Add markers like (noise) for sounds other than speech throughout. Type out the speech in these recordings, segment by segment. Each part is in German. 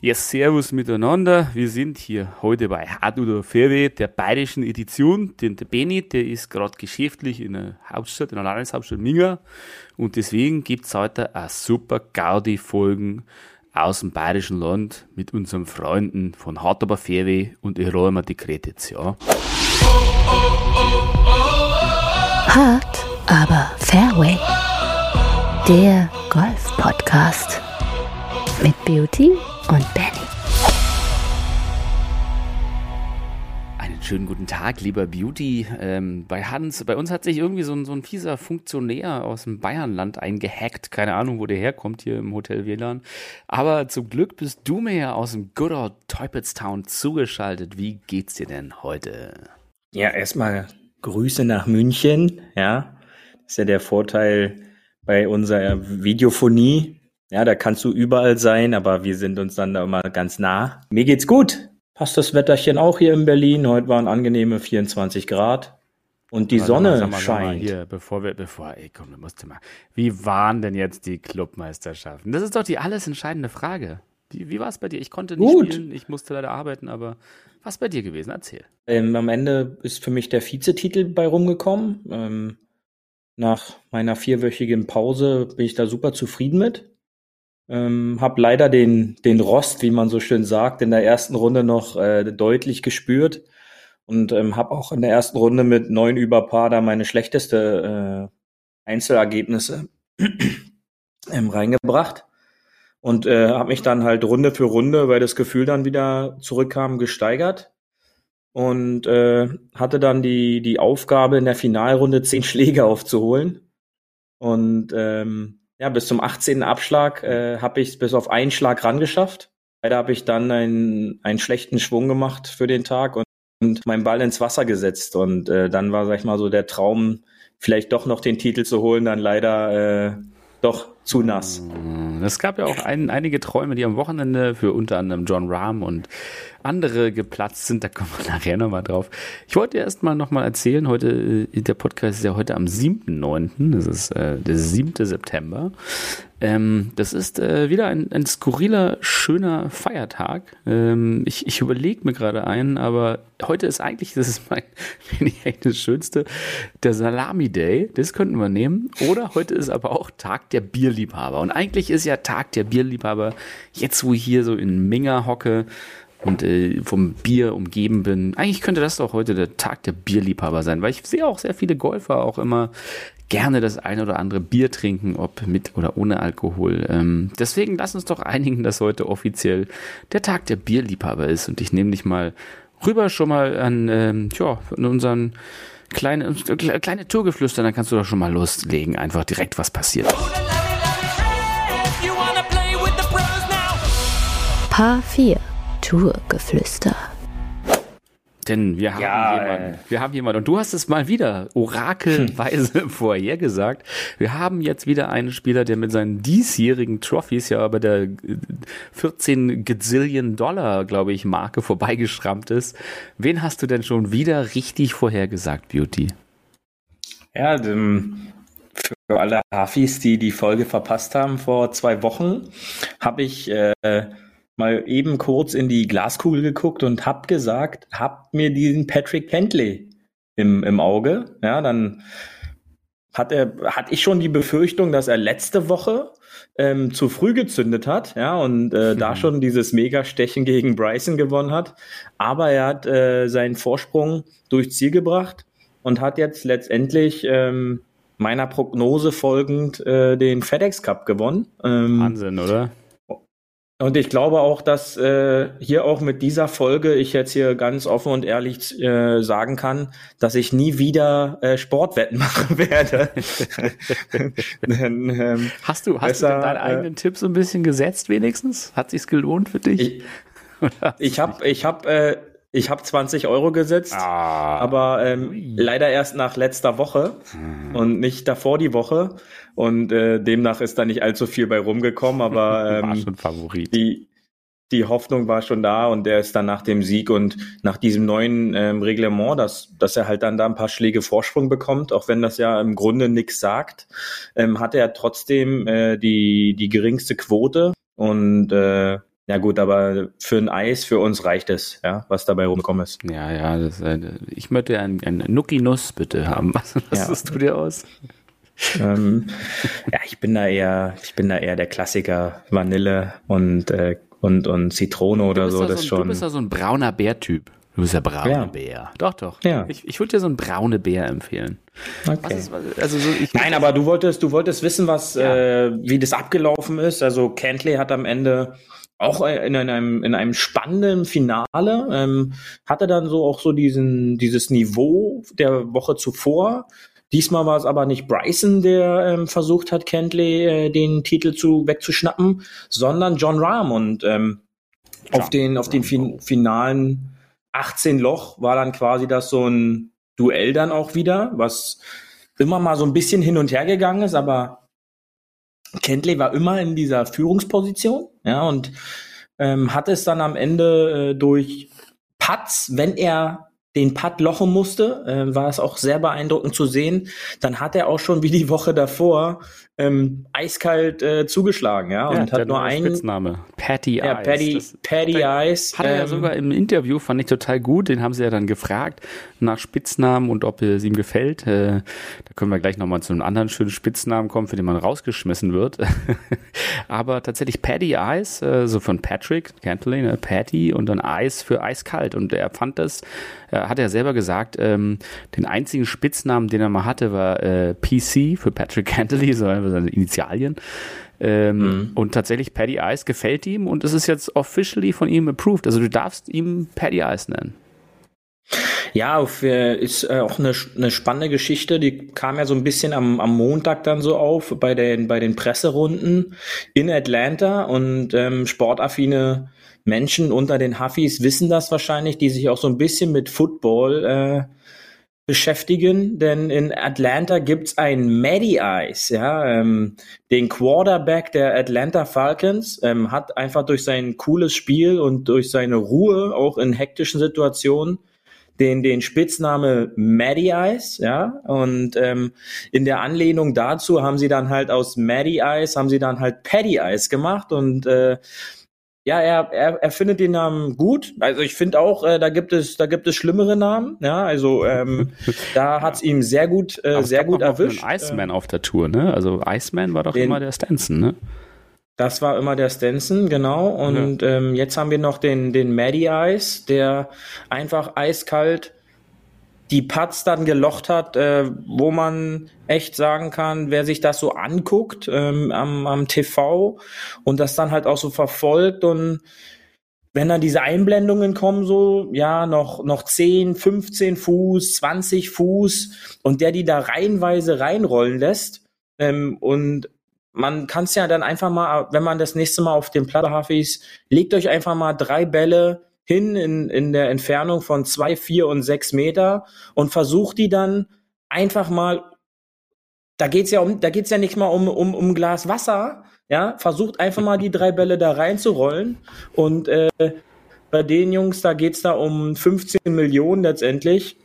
Ja, servus miteinander. Wir sind hier heute bei Hard oder Fairway, der bayerischen Edition. Den, der Benny, der ist gerade geschäftlich in der Hauptstadt, in der Landeshauptstadt Minga. Und deswegen gibt's heute eine super Gaudi-Folgen aus dem bayerischen Land mit unseren Freunden von Hard aber Fairway und ich räume die Kredits, ja. Hard aber Fairway. Der Golf-Podcast mit Beauty und Benny. Einen schönen guten Tag, lieber Beauty. Ähm, bei Hans, bei uns hat sich irgendwie so ein, so ein fieser Funktionär aus dem Bayernland eingehackt. Keine Ahnung, wo der herkommt hier im Hotel WLAN. Aber zum Glück bist du mir ja aus dem Good Old Town zugeschaltet. Wie geht's dir denn heute? Ja, erstmal Grüße nach München. Ja, das ist ja der Vorteil bei unserer Videophonie. Ja, da kannst du überall sein, aber wir sind uns dann da immer ganz nah. Mir geht's gut. Passt das Wetterchen auch hier in Berlin? Heute waren angenehme 24 Grad. Und die Warte Sonne mal, scheint. Hier, bevor wir, bevor, ey, komm, du musst mal. Wie waren denn jetzt die Clubmeisterschaften? Das ist doch die alles entscheidende Frage. Wie, wie war es bei dir? Ich konnte nicht Gut. spielen, ich musste leider arbeiten, aber was bei dir gewesen? Erzähl. Ähm, am Ende ist für mich der Vizetitel bei rumgekommen. Ähm, nach meiner vierwöchigen Pause bin ich da super zufrieden mit. Ähm, hab leider den, den Rost, wie man so schön sagt, in der ersten Runde noch äh, deutlich gespürt und ähm, habe auch in der ersten Runde mit neun über Paar da meine schlechteste äh, Einzelergebnisse (clears throat) ähm, reingebracht und äh, habe mich dann halt Runde für Runde, weil das Gefühl dann wieder zurückkam, gesteigert und äh, hatte dann die die Aufgabe in der Finalrunde zehn Schläge aufzuholen und ähm, ja bis zum 18. Abschlag äh, habe ich bis auf einen Schlag rangeschafft. Leider habe ich dann einen einen schlechten Schwung gemacht für den Tag und, und meinen Ball ins Wasser gesetzt und äh, dann war sag ich mal so der Traum vielleicht doch noch den Titel zu holen, dann leider äh, doch zu nass. Es gab ja auch ein, einige Träume, die am Wochenende für unter anderem John Rahm und andere geplatzt sind. Da kommen wir (laughs) nachher nochmal drauf. Ich wollte erst mal nochmal erzählen, heute, äh, der Podcast ist ja heute am 7.9., das ist äh, der 7. September. Ähm, das ist äh, wieder ein, ein skurriler, schöner Feiertag. Ähm, ich ich überlege mir gerade einen, aber heute ist eigentlich, das ist mein, (laughs) finde ich eigentlich das Schönste, der Salami Day. Das könnten wir nehmen. Oder heute ist aber auch Tag der Bierliebhaber. Und eigentlich ist ja Tag der Bierliebhaber, jetzt wo ich hier so in Minga hocke und äh, vom Bier umgeben bin. Eigentlich könnte das doch heute der Tag der Bierliebhaber sein, weil ich sehe auch sehr viele Golfer auch immer gerne das eine oder andere Bier trinken, ob mit oder ohne Alkohol. Ähm, deswegen lass uns doch einigen, dass heute offiziell der Tag der Bierliebhaber ist. Und ich nehme dich mal rüber schon mal an, ähm, ja, an unseren kleinen, kleine Tourgeflüster, dann kannst du doch schon mal loslegen, einfach direkt was passiert. H4 Tourgeflüster. Denn wir haben, ja, jemanden, wir haben jemanden, und du hast es mal wieder orakelweise hm. (laughs) vorher gesagt. Wir haben jetzt wieder einen Spieler, der mit seinen diesjährigen Trophies ja bei der äh, 14 Gazillion Dollar, glaube ich, Marke vorbeigeschrammt ist. Wen hast du denn schon wieder richtig vorhergesagt, Beauty? Ja, dem, für alle Hafis, die die Folge verpasst haben vor zwei Wochen, habe ich äh, mal eben kurz in die Glaskugel geguckt und habe gesagt, habt mir diesen Patrick Kentley im, im Auge. Ja, dann hat er, hatte ich schon die Befürchtung, dass er letzte Woche ähm, zu früh gezündet hat, ja, und äh, da schon dieses Megastechen gegen Bryson gewonnen hat. Aber er hat äh, seinen Vorsprung durchs Ziel gebracht und hat jetzt letztendlich ähm, meiner Prognose folgend äh, den FedEx Cup gewonnen. Ähm, Wahnsinn, oder? Und ich glaube auch, dass äh, hier auch mit dieser Folge ich jetzt hier ganz offen und ehrlich äh, sagen kann, dass ich nie wieder äh, Sportwetten (laughs) machen werde. (laughs) Denn, ähm, Hast du, hast Besser, du deinen äh, eigenen Tipp so ein bisschen gesetzt wenigstens? Hat sich's gelohnt für dich? ich ich habe ich hab, äh, ich hab 20 Euro gesetzt. Ah, aber ähm, leider erst nach letzter Woche und nicht davor die Woche. Und äh, demnach ist da nicht allzu viel bei rumgekommen, aber (laughs) war ähm, schon Favorit. die, die Hoffnung war schon da und der ist dann nach dem Sieg und nach diesem neuen ähm, Reglement, dass, dass er halt dann da ein paar Schläge Vorsprung bekommt, auch wenn das ja im Grunde nichts sagt, ähm, hat er trotzdem äh, die, die geringste Quote und äh, Ja gut, aber für ein Eis, für uns reicht es, ja, was dabei rumgekommen ist. Ja, ja, das, äh, ich möchte ein, ein Nuki-Nuss bitte haben. (laughs) Was, was Ja. suchst du dir aus? ähm, ja, ich bin da eher, ich bin da eher der Klassiker Vanille und äh, und, und Zitrone oder so, da das so, ein- schon. Du bist ja so ein brauner Bär-Typ. Du bist ja braune Ja. Bär. Doch, doch. Ja. Ich, ich würde dir so einen braune Bär empfehlen. Okay. ist, also so, ich, Nein, aber du wolltest, du wolltest wissen, was, äh, wie das abgelaufen ist. Also Cantley hat am Ende auch in einem, in einem spannenden Finale, ähm, hatte dann so auch so diesen, dieses Niveau der Woche zuvor. Diesmal war es aber nicht Bryson, der ähm, versucht hat, Cantley äh, den Titel zu wegzuschnappen, sondern John Rahm. Und ähm, auf den, auf den fin finalen 18 Loch war dann quasi das so ein Duell dann auch wieder, was immer mal so ein bisschen hin und her gegangen ist, aber Kentley war immer in dieser Führungsposition, ja, und ähm, hat es dann am Ende äh, durch Putts, wenn er den Putt lochen musste, äh, war es auch sehr beeindruckend zu sehen. Dann hat er auch schon wie die Woche davor ähm, eiskalt äh, zugeschlagen, ja, ja, und der hat nur einen, Spitzname. Patty ja, Eyes. Paddy, Das- Paddy hat er- Eyes. Hat er ja ähm, sogar im Interview, fand ich total gut. Den haben sie ja dann gefragt nach Spitznamen und ob es ihm gefällt. Äh, da können wir gleich nochmal zu einem anderen schönen Spitznamen kommen, für den man rausgeschmissen wird. (laughs) Aber tatsächlich Paddy Eyes, äh, so von Patrick Cantley, ne? Patty und dann Eis für eiskalt. Und er fand das, äh, hat er selber gesagt, ähm, den einzigen Spitznamen, den er mal hatte, war äh, PC für Patrick Cantley, (laughs) so einfach seine Initialien. Ähm, Und tatsächlich Paddy Ice gefällt ihm und es ist jetzt officially von ihm approved. Also du darfst ihm Paddy Ice nennen. Ja, auf, äh, ist äh, auch eine, eine spannende Geschichte. Die kam ja so ein bisschen am, am Montag dann so auf bei den, bei den Presserunden in Atlanta und ähm, sportaffine Menschen unter den Huffis wissen das wahrscheinlich, die sich auch so ein bisschen mit Football äh, beschäftigen, denn in Atlanta gibt's ein Matty Ice, ja, ähm, den Quarterback der Atlanta Falcons, ähm, hat einfach durch sein cooles Spiel und durch seine Ruhe auch in hektischen Situationen den, den Spitzname Matty Ice, ja, und ähm, in der Anlehnung dazu haben sie dann halt aus Matty Ice, haben sie dann halt Paddy Ice gemacht und äh, ja, er, er, er findet den Namen gut. Also ich finde auch, äh, da gibt es, da gibt es schlimmere Namen. Ja, also ähm, (laughs) da hat's ihm sehr gut, äh, sehr gut doch auch erwischt. Einen Iceman auf der Tour, ne? Also Iceman war doch Den- immer der Stanson, ne? Das war immer der Stenson, genau. Und ähm, jetzt haben wir noch den, den Maddie Ice, der einfach eiskalt die Putts dann gelocht hat, äh, wo man echt sagen kann, wer sich das so anguckt ähm, am, am TV und das dann halt auch so verfolgt und wenn dann diese Einblendungen kommen, so, ja, noch, noch 10, 15 Fuß, 20 Fuß und der die da reihenweise reinrollen lässt ähm, und man kann es ja dann einfach mal, wenn man das nächste Mal auf dem Platterhafis, legt euch einfach mal drei Bälle hin in, in der Entfernung von zwei, vier und sechs Meter und versucht die dann einfach mal, da geht's ja um, da geht's ja nicht mal um, um, um Glas Wasser, ja, versucht einfach mal die drei Bälle da reinzurollen und äh, bei den Jungs, da geht's da um 15 Millionen letztendlich.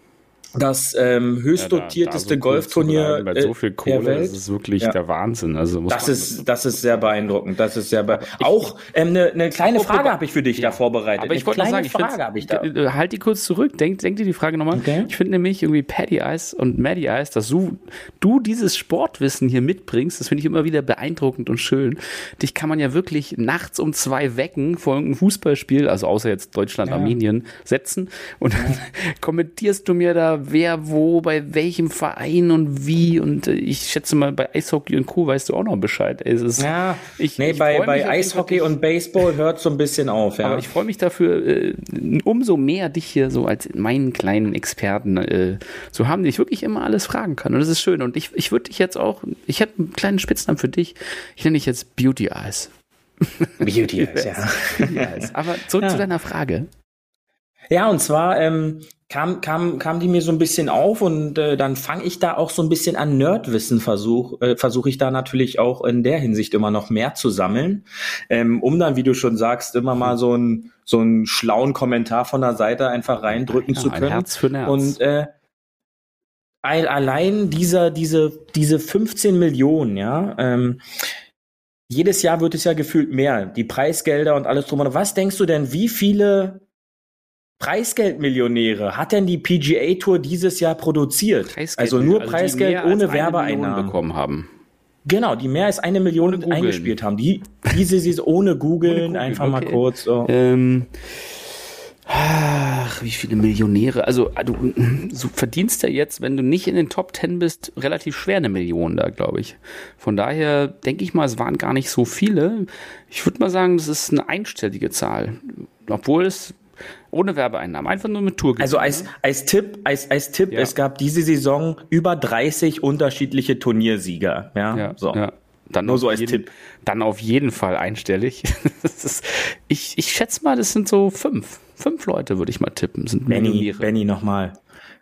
Das ähm, höchst dotierteste Golfturnier Bei äh, so viel der Kohle, Welt. das ist wirklich Ja. der Wahnsinn. Also muss Das ist, das ist sehr beeindruckend. Das ist sehr be auch eine ähm, ne, ne kleine Okay, Frage habe ich für dich da vorbereitet. Aber ich Eine kleine sagen, Frage habe ich da. äh, halt die kurz zurück, denk, denk dir die Frage nochmal. Okay. Ich finde nämlich irgendwie Paddy Ice und Maddie Ice, dass du, du dieses Sportwissen hier mitbringst, das finde ich immer wieder beeindruckend und schön. Dich kann man ja wirklich nachts um zwei wecken vor irgendeinem Fußballspiel, also außer jetzt Deutschland, Armenien, setzen und dann (laughs) kommentierst du mir da, wer wo, bei welchem Verein und wie und äh, ich schätze mal, bei Eishockey und Co. weißt du auch noch Bescheid. Es ist, Ja, ich, nee, ich bei, bei Eishockey und Baseball hört so ein bisschen auf, ja. aber ich freue mich dafür, äh, umso mehr dich hier so als meinen kleinen Experten äh, zu haben, den ich wirklich immer alles fragen kann. Und das ist schön. Und ich, ich würde dich jetzt auch, ich habe einen kleinen Spitznamen für dich. Ich nenne dich jetzt Beauty Eyes. Beauty ist, (laughs) ja. Beauty Eyes. Aber zurück Ja. zu deiner Frage. Ja, und zwar ähm, kam, kam, kam die mir so ein bisschen auf und äh, dann fange ich da auch so ein bisschen an Nerdwissen versuch, äh, versuche ich da natürlich auch in der Hinsicht immer noch mehr zu sammeln, ähm, um dann, wie du schon sagst, immer mal so ein so einen schlauen Kommentar von der Seite einfach reindrücken Ja, zu ein können. Herz für Nerz. Und äh, ein- allein dieser, diese, diese 15 Millionen, ja, ähm, jedes Jahr wird es ja gefühlt mehr. Die Preisgelder und alles drum und. Was denkst du denn, wie viele Preisgeldmillionäre hat denn die PGA Tour dieses Jahr produziert? Also nur die Preisgeld ohne Werbeeinnahmen. bekommen haben. Genau, die mehr als eine Million eingespielt haben. Die, diese sie ohne googeln, einfach mal okay. kurz. So. Ähm, ach, wie viele Millionäre. Also du so verdienst ja jetzt, wenn du nicht in den Top Ten bist, relativ schwer eine Million da, glaube ich. Von daher denke ich mal, es waren gar nicht so viele. Ich würde mal sagen, das ist eine einstellige Zahl. Obwohl es ohne Werbeeinnahmen, einfach nur mit Tour Also als, als Tipp, als, als Tipp, Ja. es gab diese Saison über 30 unterschiedliche Turniersieger. Ja, Ja, so. ja. Dann Nur auf so als jeden, Tipp. Dann auf jeden Fall einstellig. (laughs) Ist, ich, ich schätze mal, das sind so fünf. Fünf Leute, würde ich mal tippen, sind Benny, Millionäre. Benny nochmal.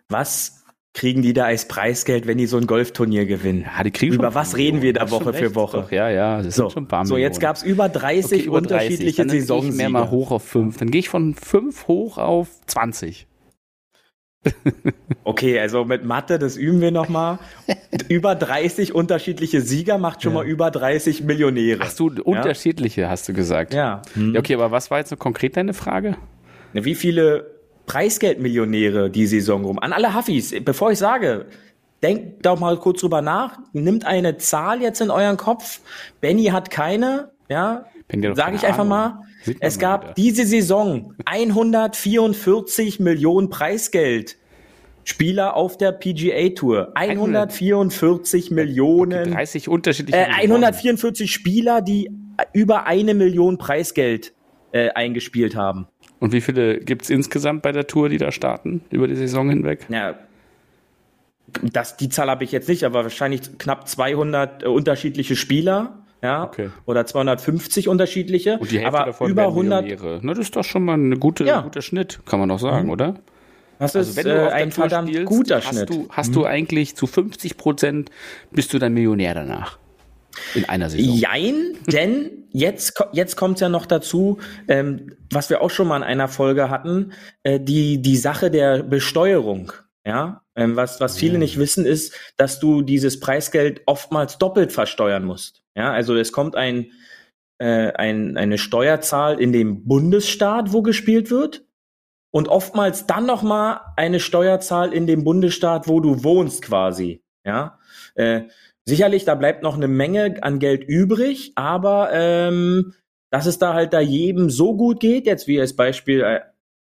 Was kriegen die da als Preisgeld, wenn die so ein Golfturnier gewinnen? Ja, die kriegen Über was reden wir da Millionen. Hast Woche für Woche? Doch, ja, ja, das So, sind schon ein paar so jetzt Millionen. gab's über 30 Okay, über 30. unterschiedliche Dann gehe ich mehr mal hoch auf fünf. Dann gehe ich von fünf hoch auf 20. (laughs) Okay, also mit Mathe, das üben wir nochmal. (laughs) über 30 unterschiedliche Sieger macht schon mal über 30 Millionäre. Ach so, unterschiedliche hast du gesagt. Ja. Ja, Okay, aber was war jetzt so konkret deine Frage? Wie viele Preisgeldmillionäre die Saison rum? An alle Huffis, bevor ich sage, denkt doch mal kurz drüber nach, nimmt eine Zahl jetzt in euren Kopf. Benny hat keine, ja, sage ich einfach Ahnung. mal. Es mal gab wieder. diese Saison 144 Millionen Preisgeld. Spieler auf der PGA Tour. 144 Millionen. 30 unterschiedliche. Äh, 144 Spieler, die über eine Million Preisgeld äh, eingespielt haben. Und wie viele gibt es insgesamt bei der Tour, die da starten, über die Saison hinweg? Ja, das, die Zahl habe ich jetzt nicht, aber wahrscheinlich knapp 200 äh, unterschiedliche Spieler. Ja, Okay. oder 250 unterschiedliche. Und die Hälfte aber davon über werden 100. Millionäre. Na, das ist doch schon mal ein gute, Ja. guter Schnitt, kann man doch sagen, oder? Das Also ist wenn du äh, auf ein Tour verdammt spielst, guter hast Schnitt. du, hast du eigentlich zu 50 Prozent bist du dann Millionär danach. In einer Saison. Jein, denn jetzt, jetzt kommt ja noch dazu, ähm, was wir auch schon mal in einer Folge hatten, äh, die, die Sache der Besteuerung. Ja, ähm, was, was viele nicht wissen, ist, dass du dieses Preisgeld oftmals doppelt versteuern musst. Ja, also es kommt ein, äh, ein, eine Steuerzahl in dem Bundesstaat, wo gespielt wird. Und oftmals dann noch mal eine Steuerzahl in dem Bundesstaat, wo du wohnst, quasi. Ja, äh, sicherlich, da bleibt noch eine Menge an Geld übrig, aber ähm, dass es da halt da jedem so gut geht, jetzt wie als Beispiel äh,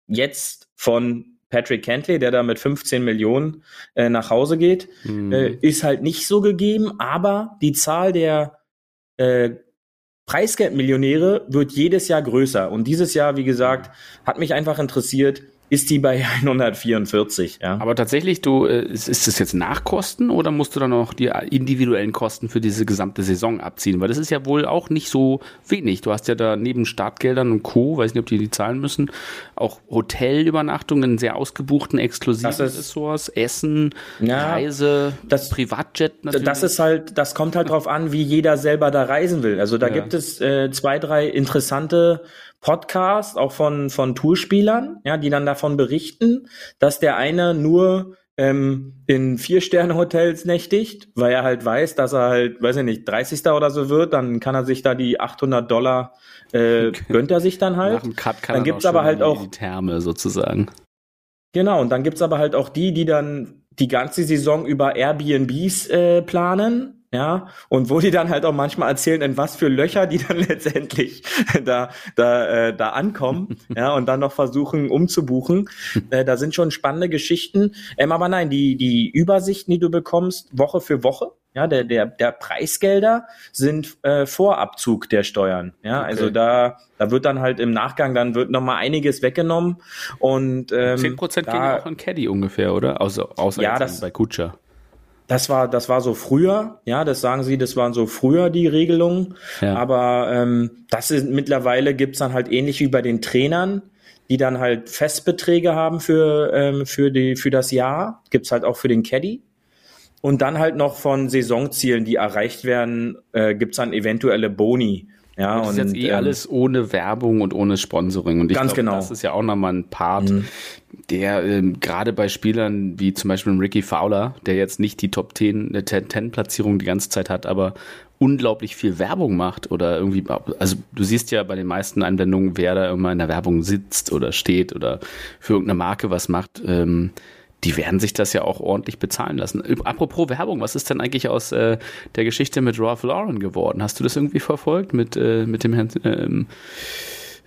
jetzt von Patrick Cantley, der da mit 15 Millionen äh, nach Hause geht, Mhm. äh, ist halt nicht so gegeben, aber die Zahl der äh, Preisgeldmillionäre wird jedes Jahr größer. Und dieses Jahr, wie gesagt, hat mich einfach interessiert, ist die bei (laughs) 144, ja. Aber tatsächlich, du, äh, ist, ist das jetzt Nachkosten oder musst du dann noch die individuellen Kosten für diese gesamte Saison abziehen? Weil das ist ja wohl auch nicht so wenig. Du hast ja da neben Startgeldern und Co., weiß nicht, ob die die zahlen müssen, auch Hotelübernachtungen, sehr ausgebuchten, exklusiven Das ist- Ressorts, Essen, Ja, Reise, das- Privatjet natürlich. Das ist halt, das kommt halt (laughs) drauf an, wie jeder selber da reisen will. Also da Ja. gibt es äh, zwei, drei interessante Podcasts, auch von, von Tourspielern, ja, die dann davon berichten, dass der eine nur ähm, in Vier-Sterne-Hotels nächtigt, weil er halt weiß, dass er halt, weiß ich nicht, 30. oder so wird, dann kann er sich da die 800 Dollar, äh, gönnt er sich dann halt. Nach dem Cut kann Dann gibt's aber halt auch- die Therme sozusagen. Genau, und dann gibt's aber halt auch die, die dann die ganze Saison über Airbnbs äh, planen, ja, und wo die dann halt auch manchmal erzählen, in was für Löcher die dann (laughs) letztendlich da da äh, da ankommen, ja, und dann noch versuchen umzubuchen. (laughs) Äh, da sind schon spannende Geschichten. Ähm, aber nein, die die Übersichten, die du bekommst Woche für Woche, ja, der der der Preisgelder sind äh, Vorabzug der Steuern, ja, Okay. also da da wird dann halt im Nachgang dann wird noch mal einiges weggenommen und ähm, 10% gehen da- ja auch in Caddy ungefähr, oder? Außer, außer Ja, das- bei Kutscher. Das war, das war so früher, ja, das sagen sie, das waren so früher die Regelungen. Ja. Aber ähm, das ist mittlerweile gibt's dann halt ähnlich wie bei den Trainern, die dann halt Festbeträge haben für, ähm, für, die, für das Jahr, gibt's halt auch für den Caddy. Und dann halt noch von Saisonzielen, die erreicht werden, äh, gibt's dann eventuelle Boni. Ja, das ist jetzt eh ähm, alles ohne Werbung und ohne Sponsoring. Und ich Ganz glaub, genau. das ist ja auch nochmal ein Part, Mhm. der ähm, gerade bei Spielern wie zum Beispiel Ricky Fowler, der jetzt nicht die Top 10, äh, 10, 10 Platzierung die ganze Zeit hat, aber unglaublich viel Werbung macht oder irgendwie, also du siehst ja bei den meisten Einblendungen, wer da immer in der Werbung sitzt oder steht oder für irgendeine Marke was macht. Ähm, die werden sich das ja auch ordentlich bezahlen lassen. Apropos Werbung, was ist denn eigentlich aus äh, der Geschichte mit Ralph Lauren geworden? Hast du das irgendwie verfolgt mit, äh, mit dem Herrn? Ähm,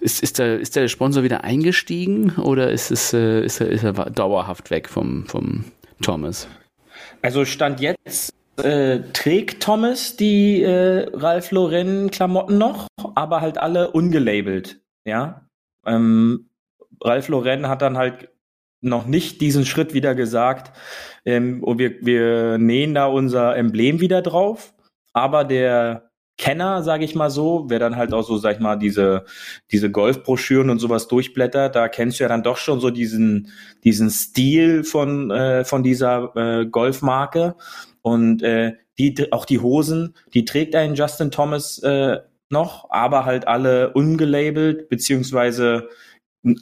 ist, ist, der, ist der Sponsor wieder eingestiegen oder ist, es, äh, ist, er, ist er dauerhaft weg vom, vom Thomas? Also Stand jetzt äh, trägt Thomas die äh, Ralph Lauren Klamotten noch, aber halt alle ungelabelt. Ja. Ähm, Ralph Lauren hat dann halt noch nicht diesen Schritt wieder gesagt, ähm, und wir, wir nähen da unser Emblem wieder drauf, aber der Kenner, sage ich mal so, wer dann halt auch so, sag ich mal, diese, diese Golfbroschüren und sowas durchblättert, da kennst du ja dann doch schon so diesen, diesen Stil von, äh, von dieser äh, Golfmarke. Und äh, die, auch die Hosen, die trägt einen Justin Thomas äh, noch, aber halt alle ungelabelt, beziehungsweise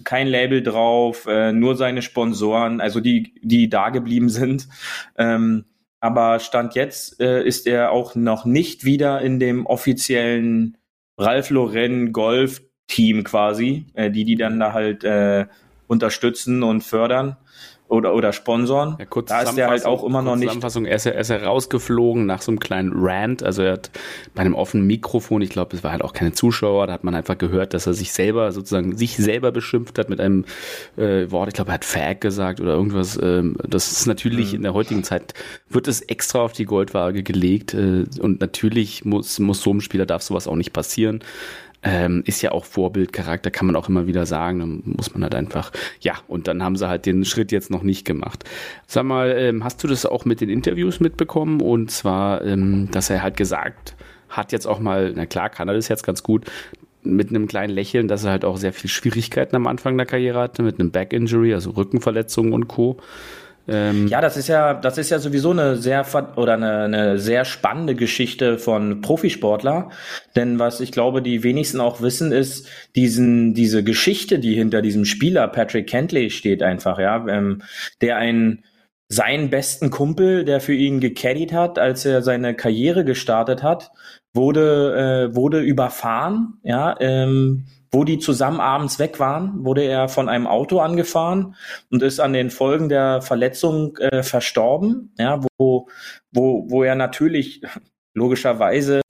kein Label drauf, äh, nur seine Sponsoren, also die, die da geblieben sind. Ähm, aber Stand jetzt äh, ist er auch noch nicht wieder in dem offiziellen Ralph Lauren Golf Team quasi, äh, die die dann da halt äh, unterstützen und fördern oder oder sponsoren. Ja, kurz da ist er halt auch immer noch nicht. Zusammenfassung, er ist, er ist rausgeflogen nach so einem kleinen Rant, also er hat bei einem offenen Mikrofon, ich glaube, es war halt auch keine Zuschauer, da hat man einfach gehört, dass er sich selber sozusagen sich selber beschimpft hat mit einem äh, Wort, ich glaube, er hat Fag gesagt oder irgendwas. Ähm, das ist natürlich Mhm. in der heutigen Zeit wird es extra auf die Goldwaage gelegt äh, und natürlich muss muss so einem Spieler darf sowas auch nicht passieren. Ähm, ist ja auch Vorbildcharakter, kann man auch immer wieder sagen. Dann muss man halt einfach, ja, und dann haben sie halt den Schritt jetzt noch nicht gemacht. Sag mal, ähm, hast du das auch mit den Interviews mitbekommen? Und zwar, ähm, dass er halt gesagt hat jetzt auch mal, na klar, kann er das jetzt ganz gut, mit einem kleinen Lächeln, dass er halt auch sehr viel Schwierigkeiten am Anfang der Karriere hatte, mit einem Back-Injury, also Rückenverletzungen und Co. Ähm, Ja, das ist ja, das ist ja sowieso eine sehr oder eine, eine sehr spannende Geschichte von Profisportler. Denn was ich glaube, die wenigsten auch wissen, ist diesen, diese Geschichte, die hinter diesem Spieler Patrick Kentley steht einfach, ja, ähm, der einen seinen besten Kumpel, der für ihn gecaddied hat, als er seine Karriere gestartet hat, wurde, äh, wurde überfahren, ja, ähm, wo die zusammen abends weg waren, wurde er von einem Auto angefahren und ist an den Folgen der Verletzung äh, verstorben, ja, wo, wo, wo er natürlich (laughs) logischerweise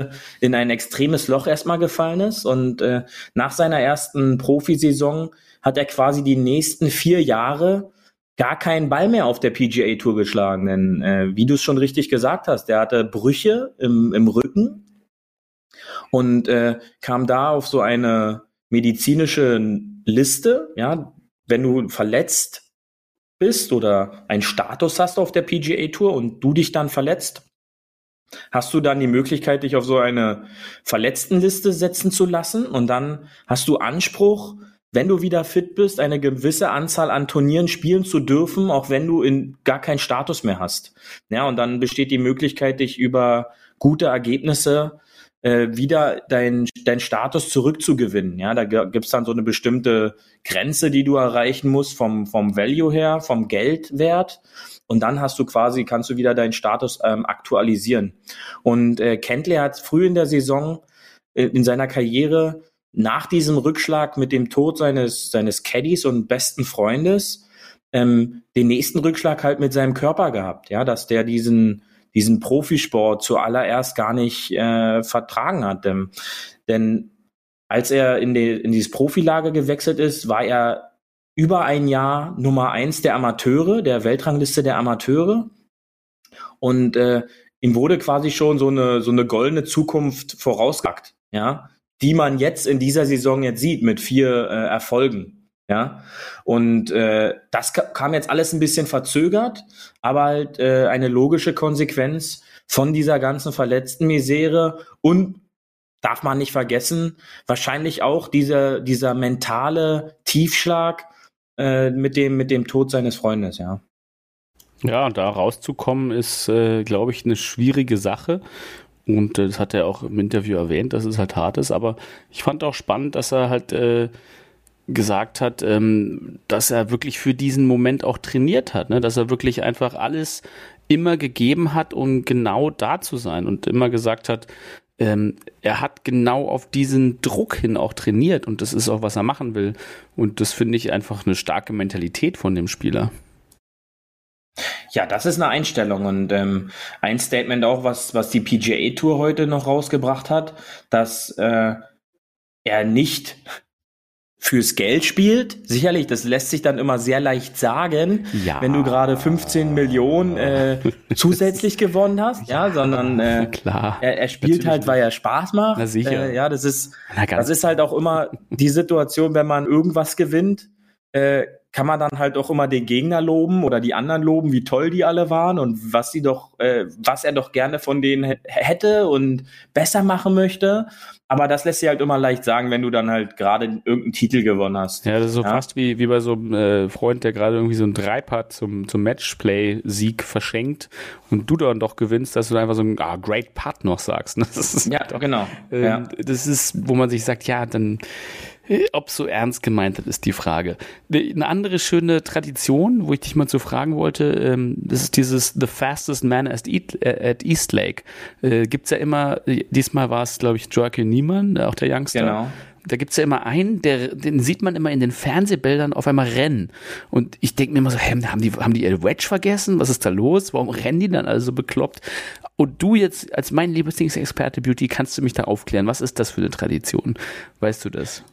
in ein extremes Loch erstmal gefallen ist. Und äh, nach seiner ersten Profisaison hat er quasi die nächsten vier Jahre gar keinen Ball mehr auf der PGA Tour geschlagen, denn äh, wie du es schon richtig gesagt hast, der hatte Brüche im, im Rücken und äh, kam da auf so eine medizinische Liste, ja, wenn du verletzt bist oder einen Status hast auf der PGA Tour und du dich dann verletzt, hast du dann die Möglichkeit, dich auf so eine Verletztenliste setzen zu lassen und dann hast du Anspruch, wenn du wieder fit bist, eine gewisse Anzahl an Turnieren spielen zu dürfen, auch wenn du in gar keinen Status mehr hast. Ja, und dann besteht die Möglichkeit, dich über gute Ergebnisse äh, wieder dein, dein Status zurückzugewinnen. Ja, da gibt's dann so eine bestimmte Grenze, die du erreichen musst vom, vom Value her, vom Geldwert. Und dann hast du quasi, kannst du wieder deinen Status ähm, aktualisieren. Und äh, Kentley hat früh in der Saison äh, in seiner Karriere nach diesem Rückschlag mit dem Tod seines, seines Caddies und besten Freundes ähm, den nächsten Rückschlag halt mit seinem Körper gehabt, ja, dass der diesen, diesen Profisport zuallererst gar nicht äh, vertragen hat. Ähm, denn als er in, die, in dieses Profilager gewechselt ist, war er über ein Jahr Nummer eins der Amateure, der Weltrangliste der Amateure. Und äh, ihm wurde quasi schon so eine, so eine goldene Zukunft vorausgesagt, ja, die man jetzt in dieser Saison jetzt sieht mit vier äh, Erfolgen. Ja, und äh, das ka- kam jetzt alles ein bisschen verzögert, aber halt äh, eine logische Konsequenz von dieser ganzen verletzten Misere und darf man nicht vergessen, wahrscheinlich auch dieser, dieser mentale Tiefschlag äh, mit, dem, mit dem Tod seines Freundes, ja. Ja, da rauszukommen ist, äh, glaube ich, eine schwierige Sache. Und äh, das hat er auch im Interview erwähnt, dass es halt hart ist. Aber ich fand auch spannend, dass er halt äh, gesagt hat, ähm, dass er wirklich für diesen Moment auch trainiert hat, ne? dass er wirklich einfach alles immer gegeben hat, um genau da zu sein und immer gesagt hat, ähm, er hat genau auf diesen Druck hin auch trainiert und das ist auch, was er machen will. Und das finde ich einfach eine starke Mentalität von dem Spieler. Ja, das ist eine Einstellung und ähm, ein Statement auch, was, was die PGA Tour heute noch rausgebracht hat, dass äh, er nicht fürs Geld spielt. Sicherlich, das lässt sich dann immer sehr leicht sagen, Ja. wenn du gerade 15 Millionen äh, (laughs) zusätzlich gewonnen hast, ja, sondern äh, Klar. er, er spielt Natürlich halt, weil er Spaß macht. Na sicher. Äh, ja, das ist, das ist halt auch immer die Situation, wenn man irgendwas gewinnt, äh, kann man dann halt auch immer den Gegner loben oder die anderen loben, wie toll die alle waren und was sie doch, äh, was er doch gerne von denen hätte und besser machen möchte. Aber das lässt sich halt immer leicht sagen, wenn du dann halt gerade irgendeinen Titel gewonnen hast. Ja, das ist so Ja. fast wie, wie bei so einem äh, Freund, der gerade irgendwie so ein Dreipad zum, zum Matchplay-Sieg verschenkt und du dann doch gewinnst, dass du einfach so ein ah, Great Putt noch sagst. ne? (laughs) Das ist Ja, doch, genau. ähm, ja. Das ist, wo man sich sagt, ja, dann, äh, (laughs) ob so ernst gemeint hat, ist die Frage. Eine andere schöne Tradition, wo ich dich mal zu fragen wollte, ähm, das ist dieses The Fastest Man at, äh, at East Lake. Äh, gibt's ja immer, äh, diesmal war es, glaube ich, Joaquin Niemann, auch der Youngster. Genau. Da gibt's ja immer einen, der, den sieht man immer in den Fernsehbildern auf einmal rennen. Und ich denke mir immer so, hä, haben die, haben die ihr Wedge vergessen? Was ist da los? Warum rennen die dann alle so bekloppt? Und du jetzt als mein Lieblingsexperte Beauty, kannst du mich da aufklären? Was ist das für eine Tradition? Weißt du das?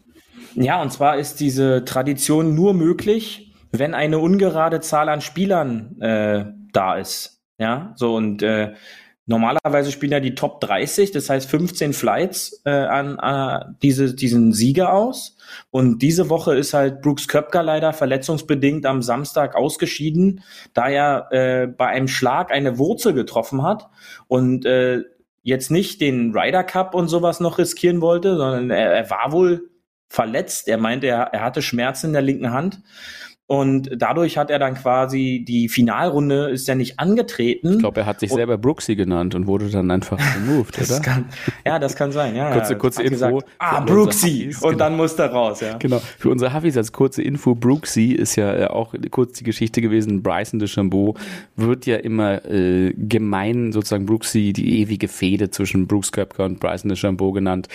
Ja, und zwar ist diese Tradition nur möglich, wenn eine ungerade Zahl an Spielern äh, da ist. Ja, so und äh, normalerweise spielen ja die Top 30, das heißt 15 Flights äh, an äh, diese, diesen Sieger aus. Und diese Woche ist halt Brooks Köpker leider verletzungsbedingt am Samstag ausgeschieden, da er äh, bei einem Schlag eine Wurzel getroffen hat und äh, jetzt nicht den Ryder Cup und sowas noch riskieren wollte, sondern er, er war wohl verletzt. Er meinte, er, er hatte Schmerzen in der linken Hand. Und dadurch hat er dann quasi die Finalrunde ist er nicht angetreten. Ich glaube, er hat sich selber Brooksy genannt und wurde dann einfach (laughs) removed, oder? kann, ja, das kann sein. Ja, Kurze- ja. kurze Info Gesagt, ah, Brooksy. Und genau. dann muss er raus, ja. Genau. Für unsere Huffis als kurze Info, Brooksy ist ja äh, auch kurz die Geschichte gewesen. Bryson DeChambeau wird ja immer äh, gemein sozusagen Brooksy, die ewige Fehde zwischen Brooks Koepka und Bryson DeChambeau genannt,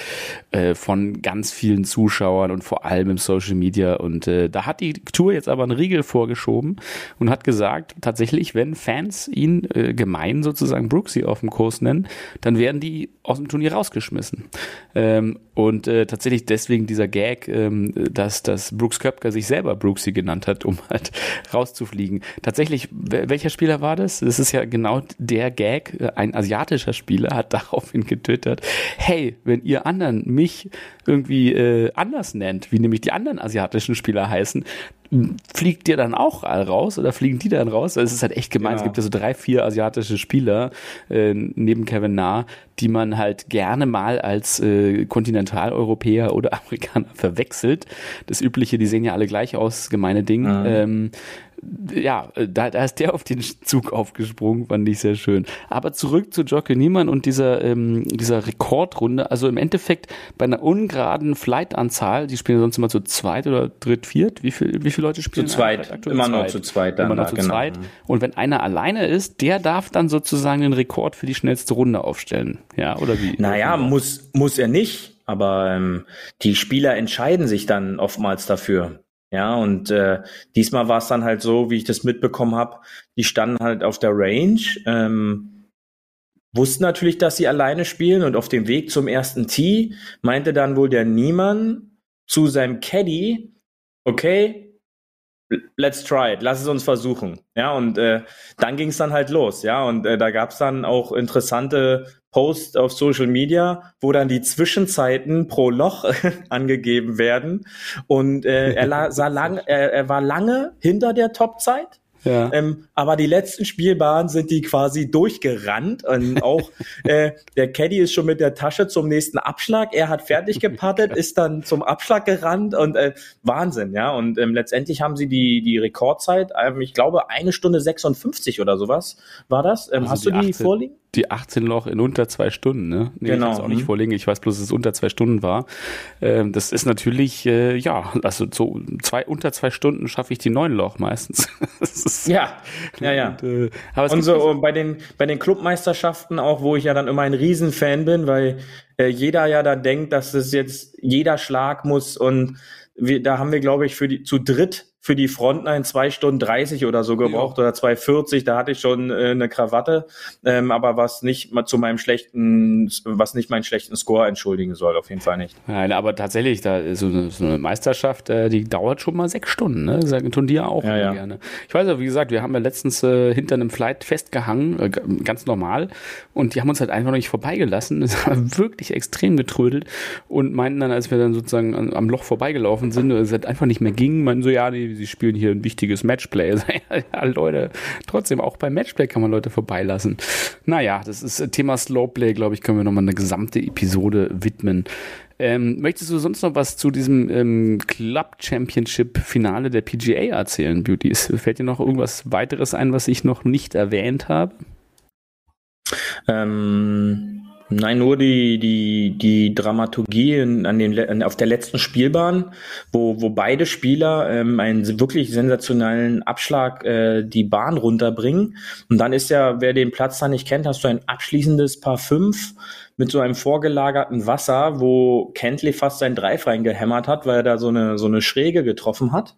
äh, von ganz vielen Zuschauern und vor allem im Social Media. Und äh, da hat die Tour jetzt aber einen Riegel vorgeschoben und hat gesagt, tatsächlich, wenn Fans ihn äh, gemein sozusagen Brooksy auf dem Kurs nennen, dann werden die aus dem Turnier rausgeschmissen. Ähm, und äh, tatsächlich deswegen dieser Gag, ähm, dass, dass Brooks Köpker sich selber Brooksy genannt hat, (laughs) um halt rauszufliegen. Tatsächlich, wel- welcher Spieler war das? Das ist ja genau der Gag. Ein asiatischer Spieler hat (laughs) daraufhin getwittert, hey, wenn ihr anderen mich irgendwie äh, anders nennt, wie nämlich die anderen asiatischen Spieler heißen, fliegt ihr dann auch raus oder fliegen die dann raus? Also es ist halt echt gemein. Es Genau. gibt ja so drei, vier asiatische Spieler äh, neben Kevin Na, die man halt gerne mal als äh, Kontinentaleuropäer oder (laughs) Amerikaner verwechselt. Das Übliche, die sehen ja alle gleich aus, gemeine Ding. Mhm. Ähm, ja, äh, da, da ist der auf den Zug aufgesprungen, fand ich sehr schön. Aber zurück zu Jocke Niemann und dieser, ähm, dieser Rekordrunde. Also im Endeffekt bei einer ungeraden Flight-Anzahl, die spielen sonst immer zu zweit oder dritt, viert. Wie, viel, wie viele Leute spielen? Zu zweit. Aktuell? Immer noch zu zweit dann Immer noch da, zu genau. zweit. Und wenn einer alleine ist, der darf dann sozusagen den Rekord für die schnellste Runde aufstellen. Ja, oder wie? Naja, muss, muss er nicht, aber ähm, die Spieler entscheiden sich dann oftmals dafür. Ja, und äh, diesmal war es dann halt so, wie ich das mitbekommen habe, die standen halt auf der Range, ähm, wussten natürlich, dass sie alleine spielen und auf dem Weg zum ersten Tee meinte dann wohl der Niemann zu seinem Caddy, okay, let's try it, lass es uns versuchen. Ja, und äh, dann ging es dann halt los, ja, und äh, da gab es dann auch interessante Posts auf Social Media, wo dann die Zwischenzeiten pro Loch (laughs) angegeben werden. Und äh, er, la sah lang, er, er war lange hinter der Topzeit. Ja. Ähm, aber die letzten Spielbahnen sind die quasi durchgerannt und auch (laughs) äh, der Caddy ist schon mit der Tasche zum nächsten Abschlag. Er hat fertig gepattet, ist dann zum Abschlag gerannt und äh, Wahnsinn, ja. Und ähm, letztendlich haben sie die die Rekordzeit, ähm, ich glaube eine Stunde 56 oder sowas war das. Ähm, Also hast du die achte- vorliegen? Die 18 Loch in unter zwei Stunden, ne? Nee, Genau, ich auch nicht mhm. vorlegen. Ich weiß bloß, dass es unter zwei Stunden war. Ähm, das ist natürlich, äh, ja, also so zwei, unter zwei Stunden schaffe ich die neun Loch meistens. (laughs) ist, Ja, ja, ja. Und, äh, aber Und so bei den, bei den Clubmeisterschaften auch, wo ich ja dann immer ein Riesenfan bin, weil äh, jeder ja dann denkt, dass es jetzt jeder Schlag muss und wir, da haben wir, glaube ich, für die zu dritt für die Frontline zwei Stunden 30 oder so gebraucht oder 2,40. Da hatte ich schon äh, eine Krawatte, ähm, aber was nicht mal zu meinem schlechten, was nicht meinen schlechten Score entschuldigen soll, auf jeden Fall nicht. Nein, aber tatsächlich, da ist so eine, so eine Meisterschaft, äh, die dauert schon mal sechs Stunden, ne? Sagen tun die ja auch Ja, ja. gerne. Ich weiß ja, wie gesagt, wir haben ja letztens äh, hinter einem Flight festgehangen, äh, ganz normal, und die haben uns halt einfach noch nicht vorbeigelassen. (laughs) Das war wirklich extrem getrödelt und meinten dann, als wir dann sozusagen am Loch vorbeigelaufen sind, es halt einfach nicht mehr ging, meinten so, ja, sie spielen hier ein wichtiges Matchplay. (laughs) ja, Leute, trotzdem, auch beim Matchplay kann man Leute vorbeilassen. Naja, das ist äh, Thema Slowplay, glaube ich, können wir nochmal eine gesamte Episode widmen. Ähm, möchtest du sonst noch was zu diesem ähm, Club Championship Finale der PGA erzählen, Beauty? Fällt dir noch irgendwas weiteres ein, was ich noch nicht erwähnt habe? Ähm, nein, nur die, die, die Dramaturgie in, an den, auf der letzten Spielbahn, wo, wo beide Spieler ähm, einen wirklich sensationellen Abschlag äh, die Bahn runterbringen. Und dann ist ja, wer den Platz da nicht kennt, hast du ein abschließendes Paar 5 mit so einem vorgelagerten Wasser, wo Kentley fast seinen Dreif reingehämmert hat, weil er da so eine, so eine Schräge getroffen hat.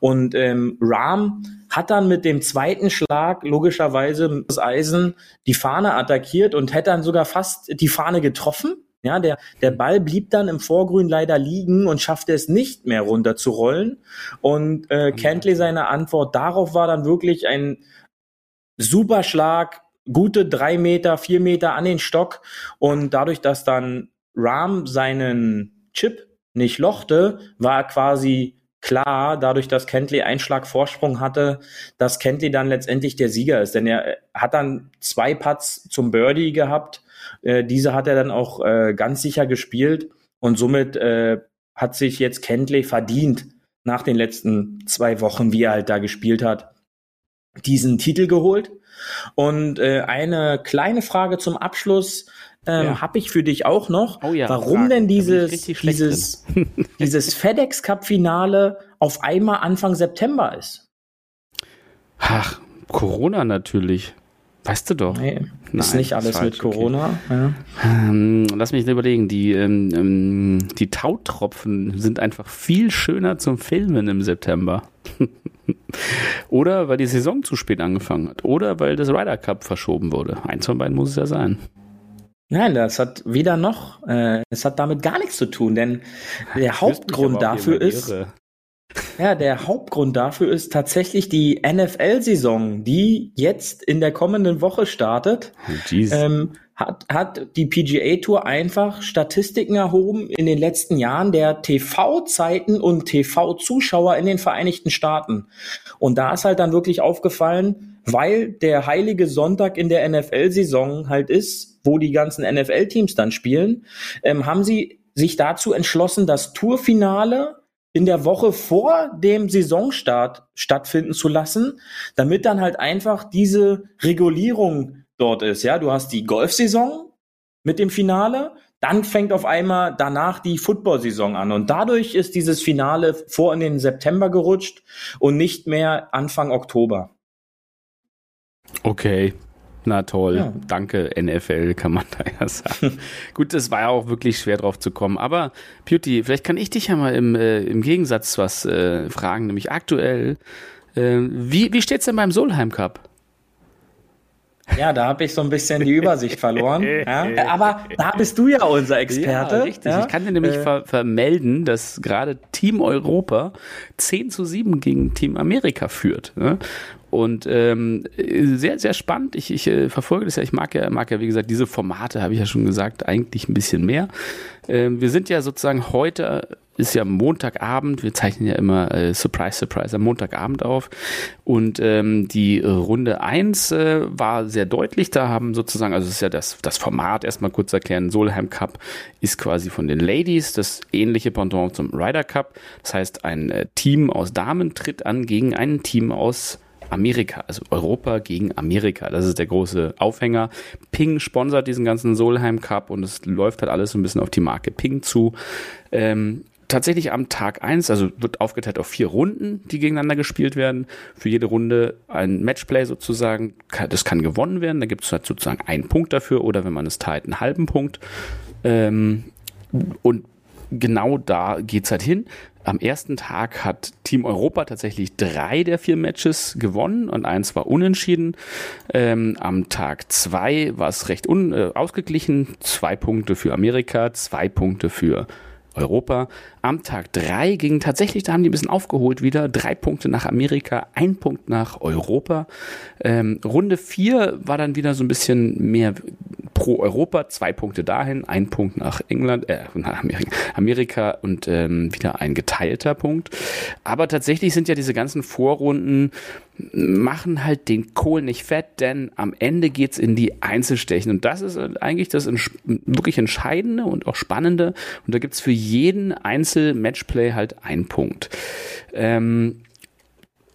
Und ähm, Rahm hat dann mit dem zweiten Schlag logischerweise das Eisen die Fahne attackiert und hätte dann sogar fast die Fahne getroffen. Ja, der, der Ball blieb dann im Vorgrün leider liegen und schaffte es nicht mehr runter zu rollen. Und äh, Kentley seine Antwort darauf war dann wirklich ein super Schlag, gute drei Meter, vier Meter an den Stock. Und dadurch, dass dann Rahm seinen Chip nicht lochte, war quasi klar, dadurch, dass Kentley einen Schlag Vorsprung hatte, dass Kentley dann letztendlich der Sieger ist. Denn er hat dann zwei Putts zum Birdie gehabt. Äh, diese hat er dann auch äh, ganz sicher gespielt. Und somit äh, hat sich jetzt Kentley verdient, nach den letzten zwei Wochen, wie er halt da gespielt hat, diesen Titel geholt. Und äh, eine kleine Frage zum Abschluss ähm, Ja. habe ich für dich auch noch. Oh ja, Warum Fragen. denn dieses, dieses, (laughs) dieses FedEx Cup Finale auf einmal Anfang September ist? Ach, Corona natürlich. Weißt du doch. Nee, ist Nein, nicht alles ist mit falsch, okay. Corona. Ja. Ähm, lass mich überlegen. Die, ähm, ähm, die Tautropfen sind einfach viel schöner zum Filmen im September. (laughs) Oder weil die Saison zu spät angefangen hat. Oder weil das Ryder Cup verschoben wurde. Eins von beiden muss es ja sein. Nein, das hat weder noch, äh, es hat damit gar nichts zu tun, denn (laughs) der mich Hauptgrund dafür ist, irre. Ja, der Hauptgrund dafür ist tatsächlich die NFL-Saison, die jetzt in der kommenden Woche startet. Oh. Ähm, hat, hat die PGA Tour einfach Statistiken erhoben in den letzten Jahren der TV-Zeiten und TV-Zuschauer in den Vereinigten Staaten. Und da ist halt dann wirklich aufgefallen, weil der heilige Sonntag in der NFL-Saison halt ist, wo die ganzen NFL-Teams dann spielen, ähm, haben sie sich dazu entschlossen, das Tourfinale in der Woche vor dem Saisonstart stattfinden zu lassen, damit dann halt einfach diese Regulierung dort ist. Ja, du hast die Golfsaison mit dem Finale, dann fängt auf einmal danach die Football-Saison an und dadurch ist dieses Finale vor in den September gerutscht und nicht mehr Anfang Oktober. Okay. Na toll. Ja. Danke, NFL, kann man (laughs) da ja sagen. Gut, es war ja auch wirklich schwer drauf zu kommen. Aber, Beauty, vielleicht kann ich dich ja mal im, äh, im Gegensatz was äh, fragen, nämlich aktuell. Äh, wie, wie steht's denn beim Solheim Cup? Ja, da habe ich so ein bisschen die Übersicht verloren. (laughs) Ja? Aber da bist du ja unser Experte. Ja, richtig. Ja? Ich kann dir nämlich Äh, ver vermelden, dass gerade Team Europa 10 zu 7 gegen Team Amerika führt. Ne? Und ähm, sehr, sehr spannend. Ich, ich äh, verfolge das ja. Ich mag ja, mag ja, wie gesagt, diese Formate, habe ich ja schon gesagt, eigentlich ein bisschen mehr. Ähm, wir sind ja sozusagen heute, ist ja Montagabend, wir zeichnen ja immer äh, Surprise, Surprise am Montagabend auf. Und ähm, die Runde 1 äh, war sehr deutlich. Da haben sozusagen, also es ist ja das, das Format, erstmal kurz erklären, Solheim Cup ist quasi von den Ladies das ähnliche Pendant zum Ryder Cup. Das heißt, ein äh, Team aus Damen tritt an gegen ein Team aus Amerika, also Europa gegen Amerika. Das ist der große Aufhänger. Ping sponsert diesen ganzen Solheim Cup und es läuft halt alles so ein bisschen auf die Marke Ping zu. Ähm, tatsächlich am Tag eins, also wird aufgeteilt auf vier Runden, die gegeneinander gespielt werden. Für jede Runde ein Matchplay sozusagen. Das kann gewonnen werden. Da gibt es halt sozusagen einen Punkt dafür oder wenn man es teilt, einen halben Punkt. Ähm, und genau da geht's halt hin. Am ersten Tag hat Team Europa tatsächlich drei der vier Matches gewonnen und eins war unentschieden. Ähm, am Tag zwei war es recht un äh, ausgeglichen. Zwei Punkte für Amerika, zwei Punkte für Europa. Am Tag drei ging tatsächlich, da haben die ein bisschen aufgeholt wieder. Drei Punkte nach Amerika, ein Punkt nach Europa. Ähm, Runde vier war dann wieder so ein bisschen mehr pro Europa, zwei Punkte dahin, ein Punkt nach England, äh, nach Amerika, Amerika und ähm, wieder ein geteilter Punkt. Aber tatsächlich sind ja diese ganzen Vorrunden machen halt den Kohl nicht fett, denn am Ende geht's in die Einzelstechen. Und das ist eigentlich das wirklich Entscheidende und auch Spannende. Und da gibt's für jeden Einzel-Matchplay halt einen Punkt. Ähm,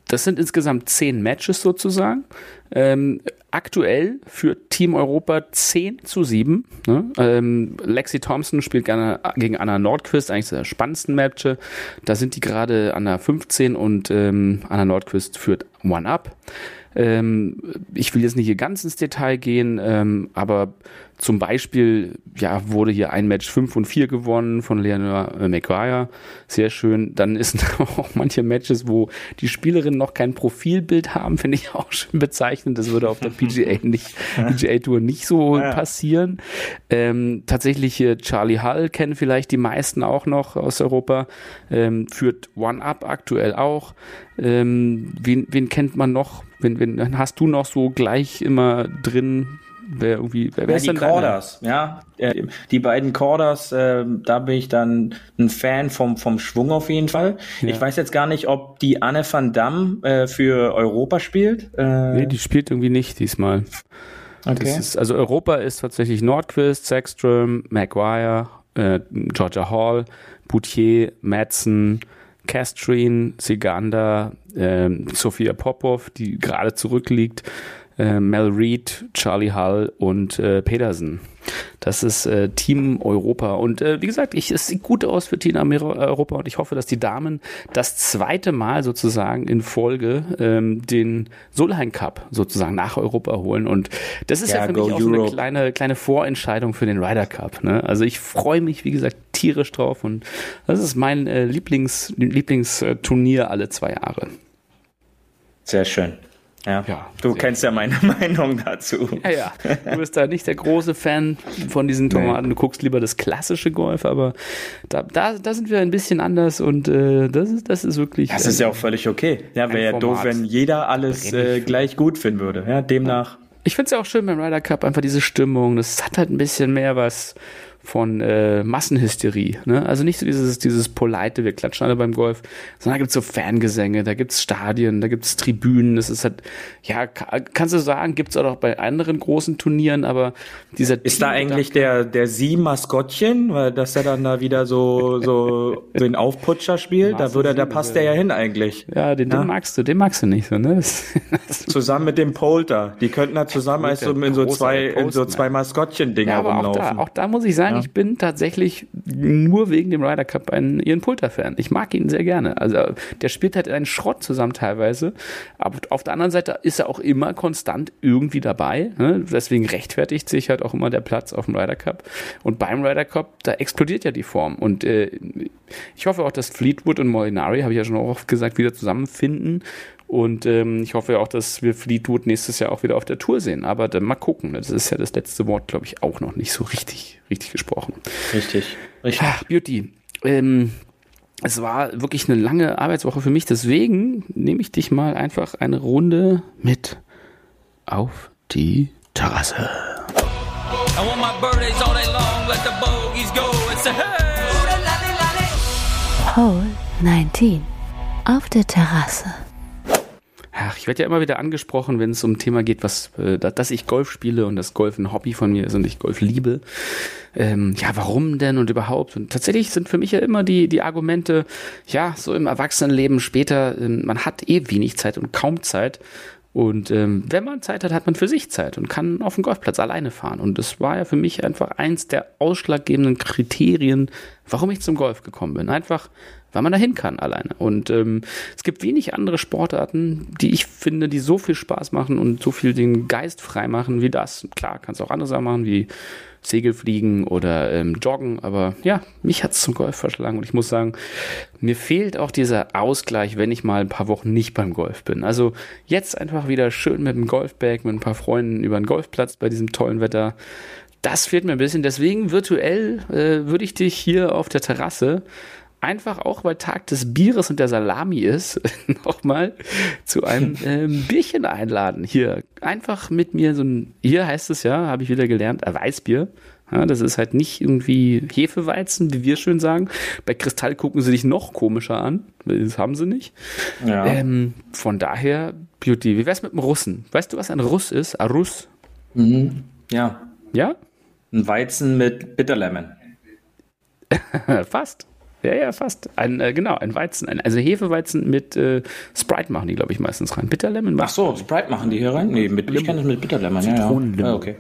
das sind insgesamt zehn Matches sozusagen. Ähm, aktuell führt Team Europa 10 zu 7. Ne? Ähm, Lexi Thompson spielt gerne gegen Anna Nordquist, eigentlich der spannendsten Matches. Da sind die gerade an der 15 und ähm, Anna Nordquist führt One Up. Ähm, ich will jetzt nicht hier ganz ins Detail gehen, ähm, aber zum Beispiel ja, wurde hier ein Match 5 und 4 gewonnen von Leonor äh, McGuire. Sehr schön. Dann ist (laughs) auch manche Matches, wo die Spielerinnen noch kein Profilbild haben, finde ich auch schön bezeichnend. Das würde auf der PGA (laughs) nicht, PGA Tour nicht so Ja. passieren. Ähm, tatsächlich hier Charlie Hull kennen vielleicht die meisten auch noch aus Europa. Ähm, führt One Up aktuell auch. Ähm, wen, wen kennt man noch? Wen, wen hast du noch so gleich immer drin? Wer irgendwie, wer, wer Ja, ist die? Corders, ja. Äh, Die beiden Corders, äh, da bin ich dann ein Fan vom, vom Schwung auf jeden Fall. Ich weiß jetzt gar nicht, ob die Anne van Dam äh, für Europa spielt. Äh, Nee, die spielt irgendwie nicht diesmal. okay. Ist, also Europa ist tatsächlich Nordquist, Sackström, Maguire, äh, Georgia Hall, Boutier, Madsen, Castrin, Sigander, ähm, Sophia Popov, die gerade zurückliegt, äh, Mel Reed, Charlie Hull und äh, Pedersen. Das ist äh, Team Europa. Und äh, wie gesagt, ich, es sieht gut aus für Team Europa und ich hoffe, dass die Damen das zweite Mal sozusagen in Folge ähm, den Solheim Cup sozusagen nach Europa holen. Und das ist ja, Ja, für mich auch so eine Europe. kleine, kleine Vorentscheidung für den Ryder Cup. Ne? Also ich freue mich, wie gesagt, tierisch drauf und das ist mein äh, Lieblings, Lieblingsturnier alle zwei Jahre. Sehr schön. Ja. Ja, du kennst ja meine (laughs) Meinung dazu. Ja, ja. Du bist da nicht der große Fan von diesen Tomaten. Du guckst lieber das klassische Golf, aber da, da, da sind wir ein bisschen anders und äh, das, ist, das ist wirklich. Das ist ja auch völlig okay. Ja, wäre ja doof, wenn jeder alles äh, gleich gut finden würde. Ja, demnach. Ich finde es ja auch schön beim Ryder Cup, einfach diese Stimmung. Das hat halt ein bisschen mehr was von äh, Massenhysterie. Ne? Also nicht so dieses, dieses Polite, wir klatschen alle beim Golf, sondern da gibt's so Fangesänge, da gibt's Stadien, da gibt's Tribünen. Das ist halt, ja, ka- kannst du sagen, gibt's auch noch bei anderen großen Turnieren, aber dieser Ist da eigentlich der, der Sie-Maskottchen, weil dass er dann da wieder so, so (laughs) den Aufputscher spielt? Da würde, da passt der ja hin eigentlich. Ja, den, Ja. den magst du, den magst du nicht so, ne? Das, das (laughs) Zusammen mit dem Polter. Die könnten da zusammen als so, in so zwei, in so zwei Maskottchen-Dinger Ja, aber auch da, rumlaufen. auch da muss ich sagen, ich bin tatsächlich nur wegen dem Ryder Cup ein Ian Poulter-Fan. Ich mag ihn sehr gerne. Also der spielt halt einen Schrott zusammen teilweise. Aber auf der anderen Seite ist er auch immer konstant irgendwie dabei. Ne? Deswegen rechtfertigt sich halt auch immer der Platz auf dem Ryder Cup. Und beim Ryder Cup, da explodiert ja die Form. Und äh, ich hoffe auch, dass Fleetwood und Molinari, habe ich ja schon auch oft gesagt, wieder zusammenfinden. Und ähm, ich hoffe auch, dass wir Fleetwood nächstes Jahr auch wieder auf der Tour sehen. Aber dann mal gucken. Das ist ja das letzte Wort, glaube ich, auch noch nicht so richtig, richtig gesprochen. Richtig. Richtig. Ach, Beauty. Ähm, es war wirklich eine lange Arbeitswoche für mich. Deswegen nehme ich dich mal einfach eine Runde mit auf die Terrasse. I want my birthdays all day long, let the bogeys go. It's a hey. Hole 19. Auf der Terrasse. Ach, ich werde ja immer wieder angesprochen, wenn es um ein Thema geht, was, äh, dass ich Golf spiele und das Golf ein Hobby von mir ist und ich Golf liebe. Ähm, ja, warum denn und überhaupt? Und tatsächlich sind für mich ja immer die, die Argumente, ja, so im Erwachsenenleben später, äh, man hat eh wenig Zeit und kaum Zeit. Und ähm, wenn man Zeit hat, hat man für sich Zeit und kann auf dem Golfplatz alleine fahren. Und das war ja für mich einfach eins der ausschlaggebenden Kriterien, warum ich zum Golf gekommen bin. Einfach, weil man dahin kann alleine. Und ähm, es gibt wenig andere Sportarten, die ich finde, die so viel Spaß machen und so viel den Geist frei machen wie das. Klar, kannst auch andere Sachen machen, wie Segelfliegen oder ähm, Joggen, aber ja, mich hat's zum Golf verschlagen und ich muss sagen, mir fehlt auch dieser Ausgleich, wenn ich mal ein paar Wochen nicht beim Golf bin. Also jetzt einfach wieder schön mit dem Golfbag, mit ein paar Freunden über den Golfplatz bei diesem tollen Wetter. Das fehlt mir ein bisschen. Deswegen virtuell äh, würde ich dich hier auf der Terrasse einfach auch, weil Tag des Bieres und der Salami ist, (laughs) nochmal zu einem (laughs) ähm, Bierchen einladen. Hier, einfach mit mir so ein, hier heißt es ja, habe ich wieder gelernt, ein Weißbier. Ja, das ist halt nicht irgendwie Hefeweizen, wie wir schön sagen. Bei Kristall gucken sie dich noch komischer an. Das haben sie nicht. Ja. Ähm, von daher, Beauty. Wie wär's mit dem Russen? Weißt du, was ein Russ ist? Ein Russ? Mhm. Ja. Ja? Ein Weizen mit Bitterlemon. (laughs) Fast. Ja, ja, fast. Ein, äh, genau, ein Weizen. Ein, also Hefeweizen mit äh, Sprite machen die, glaube ich, meistens rein. Bitterlemon Ach so, Sprite machen die hier rein? Nee, mit, ich kenne das mit Bitterlemon. Ja, ja. Ja, okay.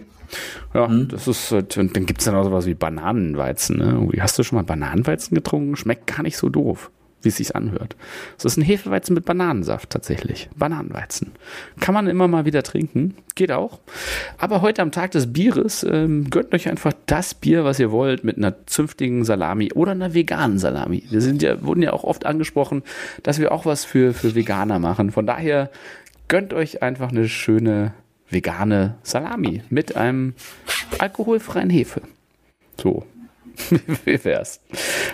Ja, Mhm. das ist, äh, und dann gibt's dann auch sowas wie Bananenweizen. Ne? Hast du schon mal Bananenweizen getrunken? Schmeckt gar nicht so doof, wie es sich anhört. Das ist ein Hefeweizen mit Bananensaft tatsächlich. Bananenweizen. Kann man immer mal wieder trinken. Geht auch. Aber heute am Tag des Bieres ähm, gönnt euch einfach das Bier, was ihr wollt, mit einer zünftigen Salami oder einer veganen Salami. Wir sind ja, wurden ja auch oft angesprochen, dass wir auch was für, für Veganer machen. Von daher gönnt euch einfach eine schöne vegane Salami mit einem alkoholfreien Hefe. So. (laughs) wie wär's?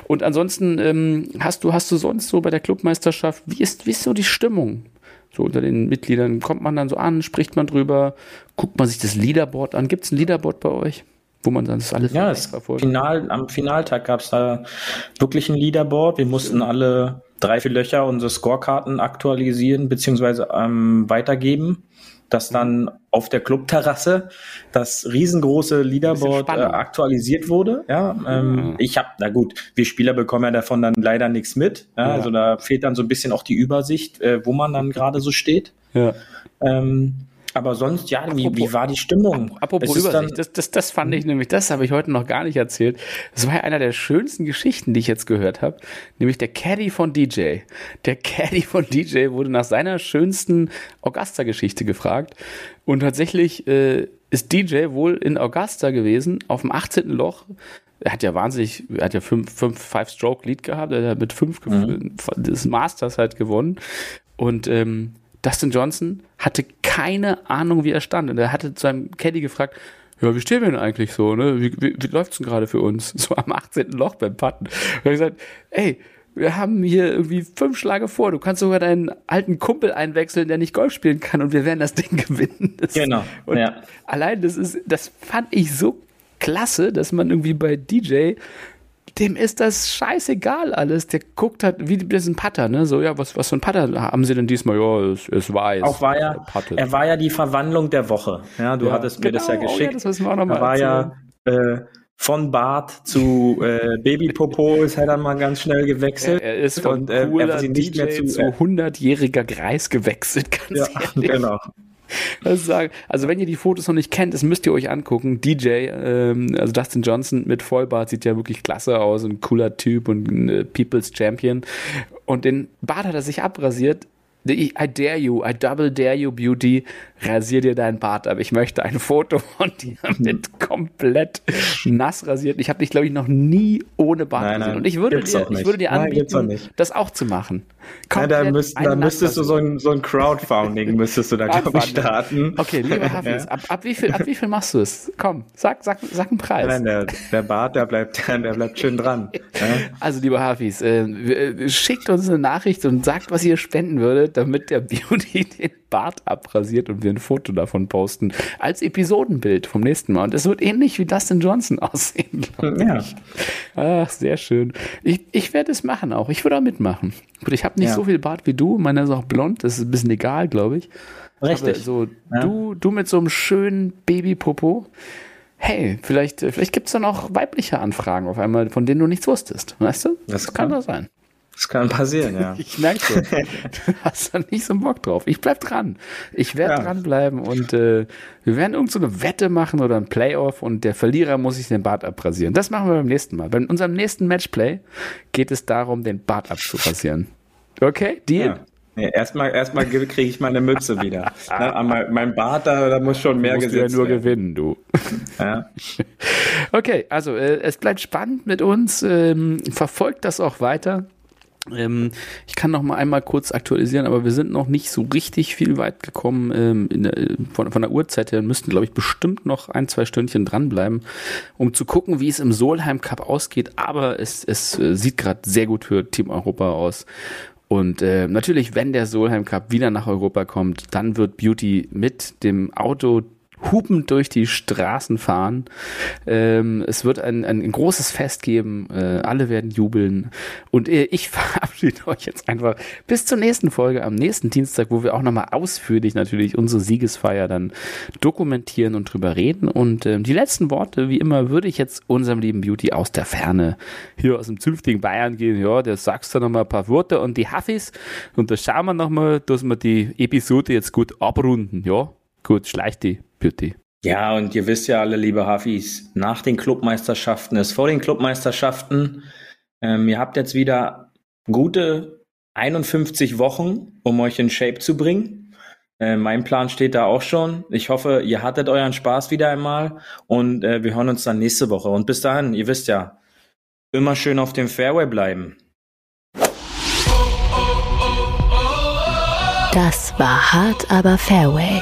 Und ansonsten ähm, hast du hast du sonst so bei der Clubmeisterschaft, wie ist wie ist so die Stimmung? So unter den Mitgliedern kommt man dann so an, spricht man drüber, guckt man sich das Leaderboard an. Gibt es ein Leaderboard bei euch, wo man dann das alles Ja, verfolgt? Final, am Finaltag gab es da wirklich ein Leaderboard. Wir mussten alle drei, vier Löcher unsere Scorekarten aktualisieren beziehungsweise ähm, weitergeben. Dass dann auf der Clubterrasse das riesengroße Leaderboard äh, aktualisiert wurde. Ja, ähm, ich habe, na gut, wir Spieler bekommen ja davon dann leider nichts mit. Ja, Ja. Also da fehlt dann so ein bisschen auch die Übersicht, äh, wo man dann (laughs) gerade so steht. Ja. Ähm, aber sonst, ja, wie, wie war die Stimmung? Apropos Übersicht, das, das, das fand ich nämlich, das habe ich heute noch gar nicht erzählt. Das war ja einer der schönsten Geschichten, die ich jetzt gehört habe, nämlich der Caddy von DJ. Der Caddy von DJ wurde nach seiner schönsten Augusta-Geschichte gefragt und tatsächlich äh, ist DJ wohl in Augusta gewesen, auf dem 18. Loch. Er hat ja wahnsinnig, er hat ja fünf, fünf Five-Stroke-Lead gehabt, er hat mit fünf Mhm. des Masters halt gewonnen. Und ähm, Dustin Johnson hatte keine Ahnung, wie er stand. Und er hatte zu seinem Caddy gefragt, ja, wie stehen wir denn eigentlich so, ne? Wie, wie, wie läuft's denn gerade für uns? (laughs) So am 18. Loch beim Putten. Und er hat gesagt, ey, wir haben hier irgendwie fünf Schlage vor. Du kannst sogar deinen alten Kumpel einwechseln, der nicht Golf spielen kann und wir werden das Ding (laughs) gewinnen. Das, Genau, Und ja. allein das ist, das fand ich so klasse, dass man irgendwie bei DJ, dem ist das scheißegal alles. Der guckt halt, wie das ist ein Putter, ne? So, ja, was, was für ein Putter haben sie denn diesmal? Ja, es, es weiß. Auch war ja, Puttet. er war ja die Verwandlung der Woche. Ja, du Ja, hattest mir das ja genau, oh ja, geschickt. das wir auch noch mal er war ja äh, von Bart zu äh, Babypopo (laughs) ist er dann mal ganz schnell gewechselt. er ist von und äh, er cooler war sie nicht DJ mehr zu, zu 100-jähriger Greis gewechselt, (laughs) ganz ja, ehrlich. genau. (laughs) Also, wenn ihr die Fotos noch nicht kennt, das müsst ihr euch angucken. DJ, ähm, also Dustin Johnson mit Vollbart sieht ja wirklich klasse aus, ein cooler Typ und ein äh, People's Champion. Und den Bart hat er sich abrasiert. I dare you, I double dare you, Beauty, rasier dir deinen Bart ab. Ich möchte ein Foto von dir (laughs) mit komplett nass rasiert. Ich habe dich, glaube ich, noch nie ohne Bart Nein, gesehen. nein, Und ich würde, dir, ich würde dir Nein, gibt's auch anbieten, das auch zu machen. Ja, da, Komplett müsst, da müsstest du so ein, so ein Crowdfunding müsstest du da, glaube ich, starten. Okay, lieber (laughs) Hafis, ab, ab, wie viel, ab wie viel machst du es? Komm, sag, sag, sag einen Preis. Nein, der, der Bart, der bleibt, (laughs) der bleibt schön dran. Ja? Also, lieber Hafis, äh, äh, schickt uns eine Nachricht und sagt, was ihr spenden würdet. damit der Beauty den Bart abrasiert und wir ein Foto davon posten. Als Episodenbild vom nächsten Mal. Und es wird ähnlich wie Dustin Johnson (laughs) aussehen. Ja. ich. Ach, sehr schön. Ich, ich werde es machen auch. Ich würde auch mitmachen. Gut, ich habe nicht Ja. so viel Bart wie du. Meiner ist auch blond. Das ist ein bisschen egal, glaube ich. Richtig. Aber so, Ja. du, du mit so einem schönen Babypopo. Hey, vielleicht, vielleicht gibt es dann auch weibliche Anfragen auf einmal, von denen du nichts wusstest. Weißt du? Das kann kann. doch sein. Das kann passieren, ja. (laughs) Ich merke. Du hast da nicht so einen Bock drauf. Ich bleib dran. Ich werde Ja. dranbleiben und äh, wir werden irgend so eine Wette machen oder ein Playoff und der Verlierer muss sich den Bart abrasieren. Das machen wir beim nächsten Mal. Bei unserem nächsten Matchplay geht es darum, den Bart abzurasieren. Okay? Deal? ja. Nee, erstmal erstmal kriege ich meine Mütze wieder. Na, aber mein, mein Bart, da, da muss schon mehr Musst du ja gesetzt nur werden. gewinnen, du. Ja. (laughs) Okay, also äh, es bleibt spannend mit uns. Ähm, verfolgt das auch weiter. Ähm, ich kann noch mal einmal kurz aktualisieren, aber wir sind noch nicht so richtig viel weit gekommen ähm, der, von, von der Uhrzeit her. Müssten, glaube ich, bestimmt noch ein, zwei Stündchen dranbleiben, um zu gucken, wie es im Solheim Cup ausgeht. Aber es, es äh, sieht gerade sehr gut für Team Europa aus. Und äh, natürlich, wenn der Solheim Cup wieder nach Europa kommt, dann wird Beauty mit dem Auto hupend durch die Straßen fahren. Ähm, es wird ein, ein großes Fest geben. Äh, alle werden jubeln. Und äh, ich (laughs) verabschiede euch jetzt einfach bis zur nächsten Folge am nächsten Dienstag, wo wir auch nochmal ausführlich natürlich unsere Siegesfeier dann dokumentieren und drüber reden. Und ähm, die letzten Worte, wie immer, würde ich jetzt unserem lieben Beauty aus der Ferne hier aus dem zünftigen Bayern gehen. Ja, der sagst du nochmal ein paar Worte und die Haffis. Und da schauen wir nochmal, dass wir die Episode jetzt gut abrunden. Ja, gut, schleicht die Beauty. Ja, und ihr wisst ja alle, liebe Hafis, nach den Clubmeisterschaften ist vor den Clubmeisterschaften. Ähm, ihr habt jetzt wieder gute 51 Wochen, um euch in Shape zu bringen. Äh, mein Plan steht da auch schon. Ich hoffe, ihr hattet euren Spaß wieder einmal und äh, wir hören uns dann nächste Woche. Und bis dahin, ihr wisst ja, immer schön auf dem Fairway bleiben. Das war hart, aber Fairway.